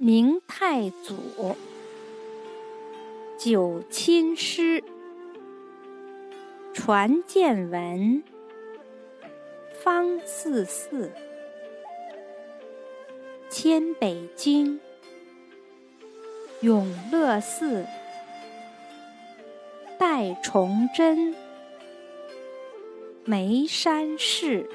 明太祖，九亲师，传见闻，方四寺，迁北京，永乐寺，戴崇祯，眉山寺。